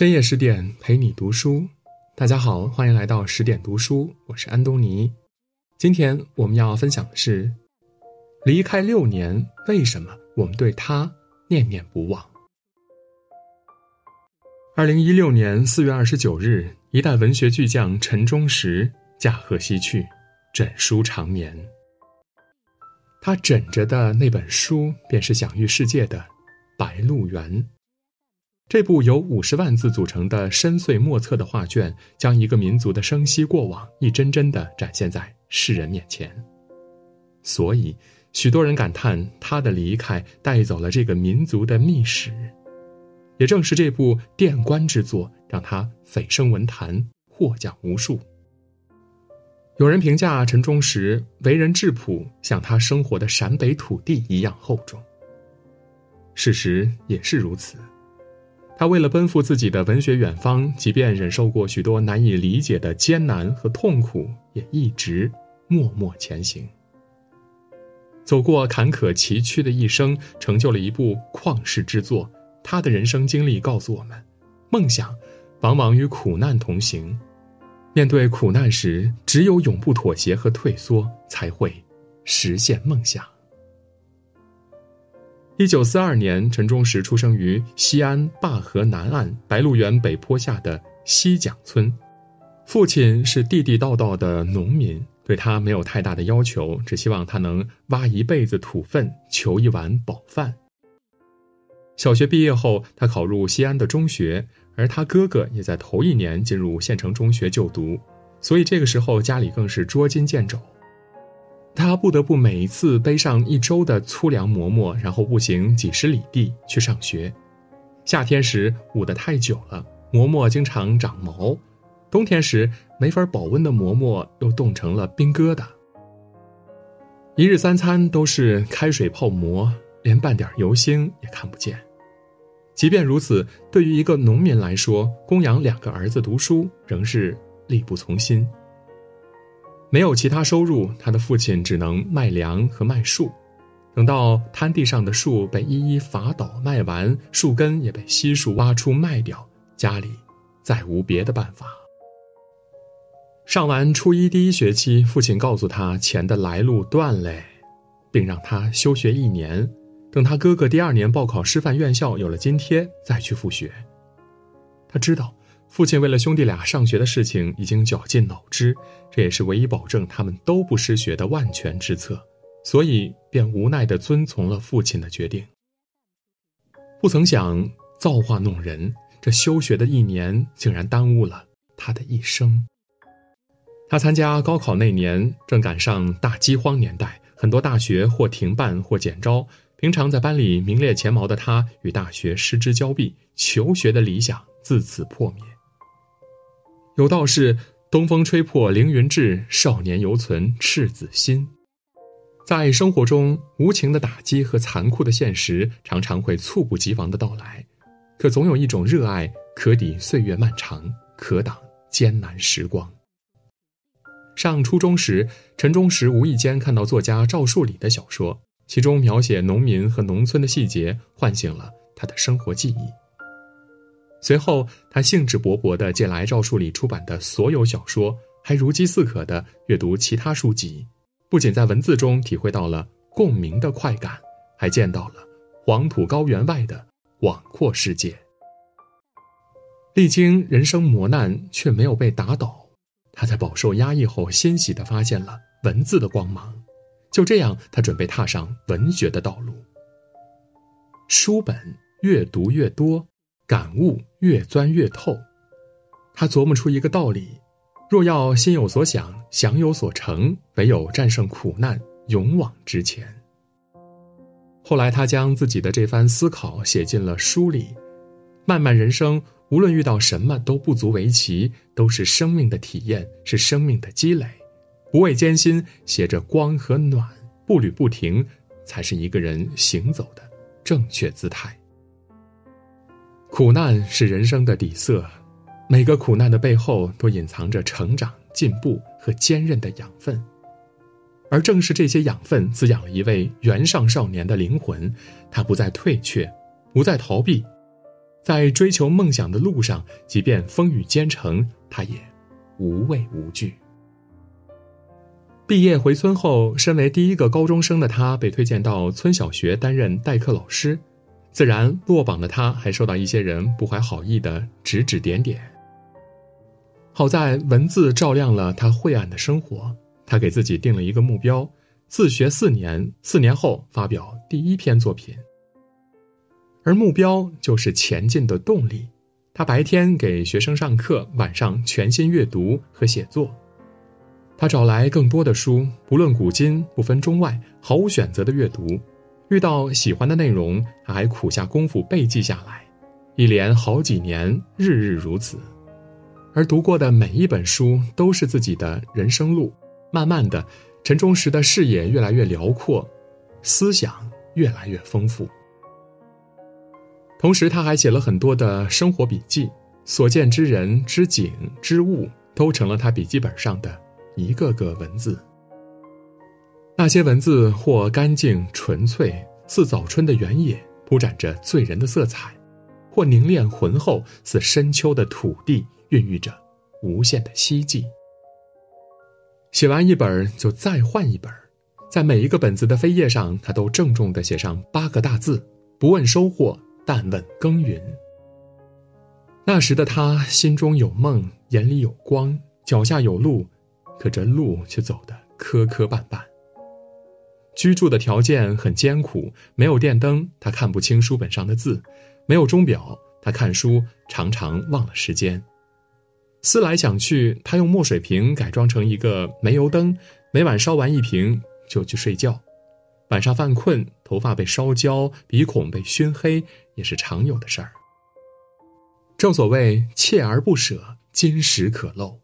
深夜十点陪你读书，大家好，欢迎来到十点读书，我是安东尼。今天我们要分享的是，离开六年，为什么我们对他念念不忘？二零一六年四月二十九日，一代文学巨匠陈忠实驾鹤西去，枕书长眠。他枕着的那本书，便是享誉世界的《白鹿原》。这部由五十万字组成的深邃莫测的画卷，将一个民族的生息过往一帧帧地展现在世人面前。所以，许多人感叹他的离开带走了这个民族的秘史。也正是这部殿观之作，让他蜚声文坛，获奖无数。有人评价陈忠实为人质朴，像他生活的陕北土地一样厚重。事实也是如此。他为了奔赴自己的文学远方，即便忍受过许多难以理解的艰难和痛苦，也一直默默前行。走过坎坷崎岖的一生，成就了一部旷世之作。他的人生经历告诉我们，梦想往往与苦难同行。面对苦难时，只有永不妥协和退缩，才会实现梦想。一九四二年，陈忠实出生于西安灞河南岸白鹿原北坡下的西蒋村，父亲是地地道道的农民，对他没有太大的要求，只希望他能挖一辈子土粪，求一碗饱饭。小学毕业后，他考入西安的中学，而他哥哥也在头一年进入县城中学就读，所以这个时候家里更是捉襟见肘。他不得不每一次背上一周的粗粮馍馍，然后步行几十里地去上学。夏天时捂得太久了，馍馍经常长毛；冬天时没法保温的馍馍又冻成了冰疙瘩。一日三餐都是开水泡馍，连半点油星也看不见。即便如此，对于一个农民来说，供养两个儿子读书仍是力不从心。没有其他收入，他的父亲只能卖粮和卖树。等到滩地上的树被一一伐倒卖完，树根也被悉数挖出卖掉，家里再无别的办法。上完初一第一学期，父亲告诉他钱的来路断嘞，并让他休学一年，等他哥哥第二年报考师范院校有了津贴再去复学。他知道。父亲为了兄弟俩上学的事情已经绞尽脑汁，这也是唯一保证他们都不失学的万全之策，所以便无奈地遵从了父亲的决定。不曾想造化弄人，这休学的一年竟然耽误了他的一生。他参加高考那年正赶上大饥荒年代，很多大学或停办或减招，平常在班里名列前茅的他与大学失之交臂，求学的理想自此破灭。有道是：“东风吹破凌云志，少年犹存赤子心。”在生活中，无情的打击和残酷的现实常常会猝不及防的到来，可总有一种热爱可抵岁月漫长，可挡艰难时光。上初中时，陈忠实无意间看到作家赵树理的小说，其中描写农民和农村的细节，唤醒了他的生活记忆。随后，他兴致勃勃地借来赵树理出版的所有小说，还如饥似渴地阅读其他书籍，不仅在文字中体会到了共鸣的快感，还见到了黄土高原外的广阔世界。历经人生磨难，却没有被打倒，他在饱受压抑后欣喜地发现了文字的光芒。就这样，他准备踏上文学的道路。书本越读越多。感悟越钻越透，他琢磨出一个道理：若要心有所想，想有所成，唯有战胜苦难，勇往直前。后来，他将自己的这番思考写进了书里。漫漫人生，无论遇到什么都不足为奇，都是生命的体验，是生命的积累。不畏艰辛，携着光和暖，步履不停，才是一个人行走的正确姿态。苦难是人生的底色，每个苦难的背后都隐藏着成长、进步和坚韧的养分，而正是这些养分滋养了一位原上少年的灵魂，他不再退却，不再逃避，在追求梦想的路上，即便风雨兼程，他也无畏无惧。毕业回村后，身为第一个高中生的他被推荐到村小学担任代课老师，自然落榜的他还受到一些人不怀好意的指指点点。好在文字照亮了他晦暗的生活，他给自己定了一个目标：自学四年，四年后发表第一篇作品。而目标就是前进的动力。他白天给学生上课，晚上全心阅读和写作。他找来更多的书，不论古今，不分中外，毫无选择的阅读。遇到喜欢的内容，他还苦下功夫背记下来，一连好几年，日日如此。而读过的每一本书都是自己的人生路。慢慢的，陈忠实的视野越来越辽阔，思想越来越丰富。同时，他还写了很多的生活笔记，所见之人、之景、之物，都成了他笔记本上的一个个文字。那些文字或干净纯粹，似早春的原野，铺展着醉人的色彩；或凝练浑厚，似深秋的土地，孕育着无限的希冀。写完一本就再换一本，在每一个本子的扉页上，他都郑重地写上八个大字：不问收获。但问耕耘。那时的他心中有梦，眼里有光，脚下有路，可这路却走得磕磕绊绊。居住的条件很艰苦，没有电灯，他看不清书本上的字；没有钟表，他看书常常忘了时间。思来想去，他用墨水瓶改装成一个煤油灯，每晚烧完一瓶就去睡觉。晚上犯困，头发被烧焦，鼻孔被熏黑，也是常有的事儿。正所谓锲而不舍，金石可镂。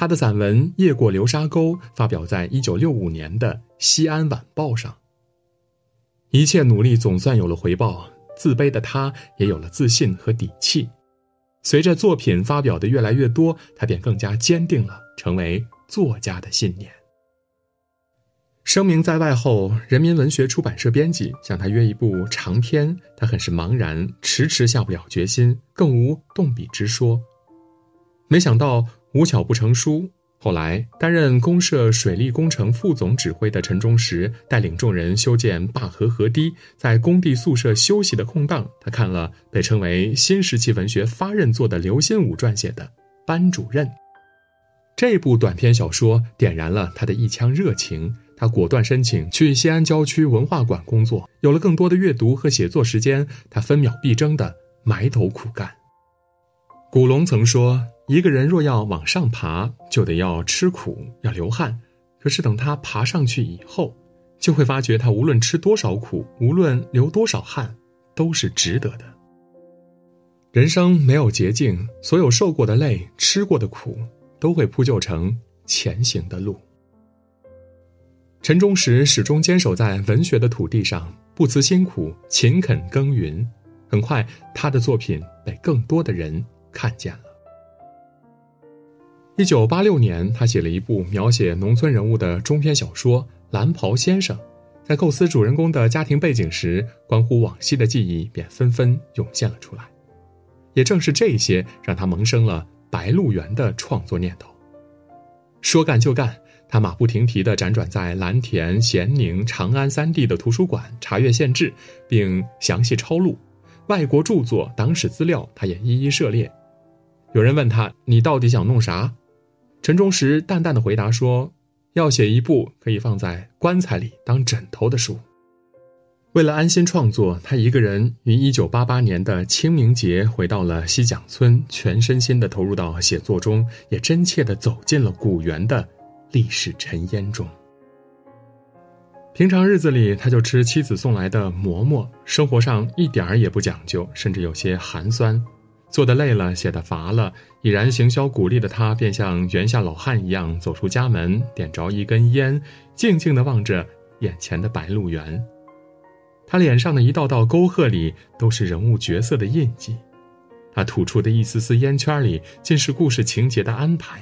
他的散文《夜过流沙沟》发表在一九六五年的《西安晚报》上。一切努力总算有了回报，自卑的他也有了自信和底气。随着作品发表的越来越多，他便更加坚定了成为作家的信念。声名在外后，人民文学出版社编辑向他约一部长篇，他很是茫然，迟迟下不了决心，更无动笔之说。没想到无巧不成书。后来担任公社水利工程副总指挥的陈忠实带领众人修建坝河河堤，在工地宿舍休息的空档，他看了被称为新时期文学发轫作的刘心武撰写的《班主任》这部短篇小说，点燃了他的一腔热情。他果断申请去西安郊区文化馆工作，有了更多的阅读和写作时间，他分秒必争的埋头苦干。古龙曾说：“一个人若要往上爬，就得要吃苦，要流汗。可是等他爬上去以后，就会发觉他无论吃多少苦，无论流多少汗，都是值得的。人生没有捷径，所有受过的累、吃过的苦，都会铺就成前行的路。”陈忠实始终坚守在文学的土地上，不辞辛苦，勤恳耕耘。很快，他的作品被更多的人看见了。一九八六年，他写了一部描写农村人物的中篇小说《蓝袍先生》。在构思主人公的家庭背景时，关乎往昔的记忆便纷纷涌现了出来。也正是这些，让他萌生了《白鹿原》的创作念头。说干就干。他马不停蹄地辗转在蓝田、咸宁、长安三地的图书馆，查阅县志，并详细抄录外国著作、党史资料，他也一一涉猎。有人问他：“你到底想弄啥？”陈忠实淡淡的回答说：“要写一部可以放在棺材里当枕头的书。”为了安心创作，他一个人于1988年的清明节回到了西蒋村，全身心地投入到写作中，也真切地走进了古园的。历史尘烟中，平常日子里他就吃妻子送来的馍馍，生活上一点儿也不讲究，甚至有些寒酸。做的累了，写的乏了，已然行销鼓励的他，便像原下老汉一样走出家门，点着一根烟，静静地望着眼前的白鹿原。他脸上的一道道沟壑里，都是人物角色的印记；他吐出的一丝丝烟圈里，尽是故事情节的安排。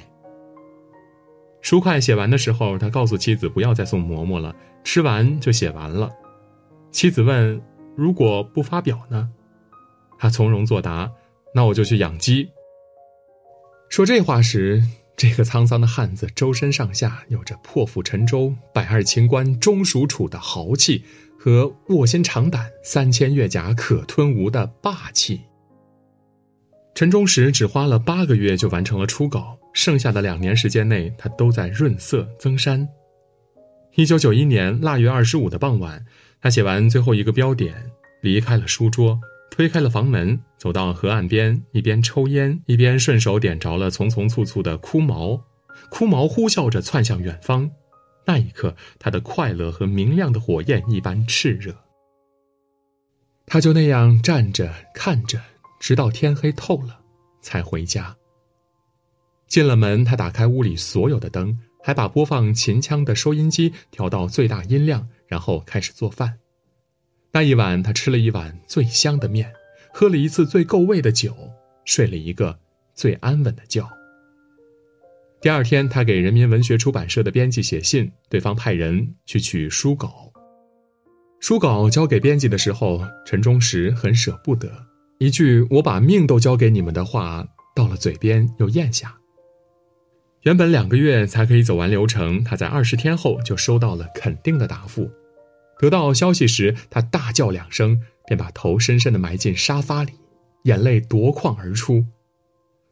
书快写完的时候，他告诉妻子不要再送馍馍了，吃完就写完了。妻子问：“如果不发表呢？”他从容作答：“那我就去养鸡。”说这话时，这个沧桑的汉子周身上下有着破釜沉舟、百二秦关终属楚的豪气和卧薪尝胆、三千越甲可吞吴的霸气。陈忠实只花了八个月就完成了初稿，剩下的两年时间内，他都在润色增删。一九九一年腊月二十五的傍晚，他写完最后一个标点，离开了书桌，推开了房门，走到河岸边，一边抽烟，一边顺手点着了丛丛簇簇的枯毛，枯毛呼啸着窜向远方。那一刻，他的快乐和明亮的火焰一般炽热。他就那样站着看着。直到天黑透了，才回家。进了门，他打开屋里所有的灯，还把播放秦腔的收音机调到最大音量，然后开始做饭。那一晚，他吃了一碗最香的面，喝了一次最够味的酒，睡了一个最安稳的觉。第二天，他给人民文学出版社的编辑写信，对方派人去取书稿。书稿交给编辑的时候，陈忠实很舍不得。一句“我把命都交给你们”的话到了嘴边又咽下。原本两个月才可以走完流程，他在二十天后就收到了肯定的答复。得到消息时，他大叫两声，便把头深深的埋进沙发里，眼泪夺眶而出。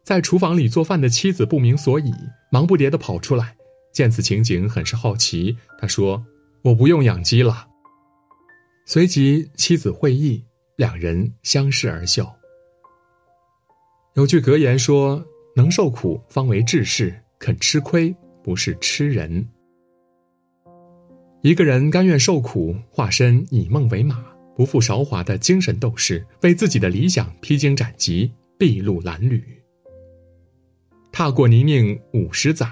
在厨房里做饭的妻子不明所以，忙不迭地跑出来，见此情景很是好奇。他说：“我不用养鸡了。”随即妻子会意。两人相视而笑。有句格言说：“能受苦方为志士，肯吃亏不是吃人。”一个人甘愿受苦，化身以梦为马，不负韶华的精神斗士，为自己的理想披荆斩棘，筚路蓝缕。踏过泥泞五十载，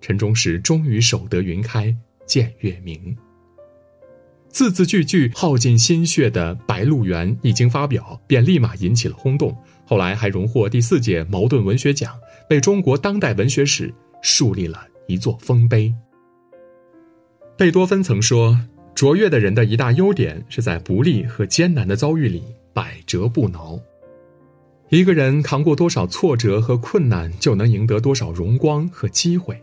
陈忠实终于守得云开见月明。字字句句耗尽心血的《白鹿原》一经发表，便立马引起了轰动。后来还荣获第四届茅盾文学奖，为中国当代文学史树立了一座丰碑。贝多芬曾说：“卓越的人的一大优点是在不利和艰难的遭遇里百折不挠。一个人扛过多少挫折和困难，就能赢得多少荣光和机会。”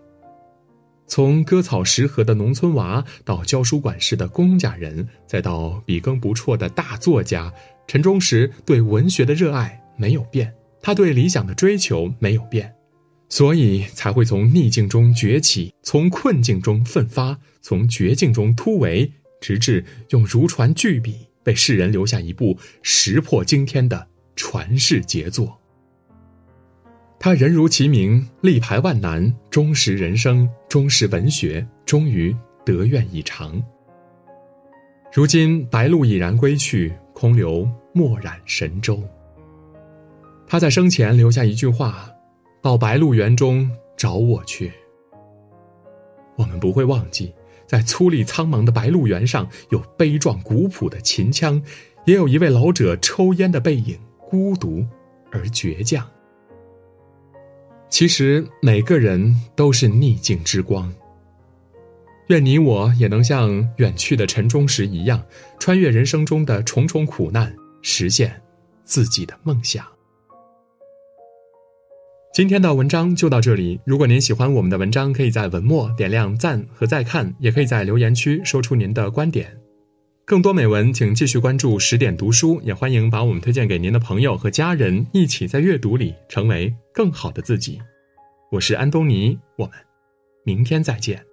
从割草食禾的农村娃，到教书管事的公家人，再到笔耕不辍的大作家，陈忠实对文学的热爱没有变，他对理想的追求没有变，所以才会从逆境中崛起，从困境中奋发，从绝境中突围，直至用如椽巨笔为世人留下一部石破惊天的传世杰作。他人如其名，力排万难，忠实人生，忠实文学，终于得愿以偿。如今白鹿已然归去，空留墨染神州。他在生前留下一句话：“到白鹿原中找我去。”我们不会忘记，在粗粝苍茫的白鹿原上，有悲壮古朴的秦腔，也有一位老者抽烟的背影，孤独而倔强。其实每个人都是逆境之光。愿你我也能像远去的陈忠实一样，穿越人生中的重重苦难，实现自己的梦想。今天的文章就到这里。如果您喜欢我们的文章，可以在文末点亮赞和再看，也可以在留言区说出您的观点。更多美文，请继续关注十点读书，也欢迎把我们推荐给您的朋友和家人，一起在阅读里成为更好的自己。我是安东尼，我们明天再见。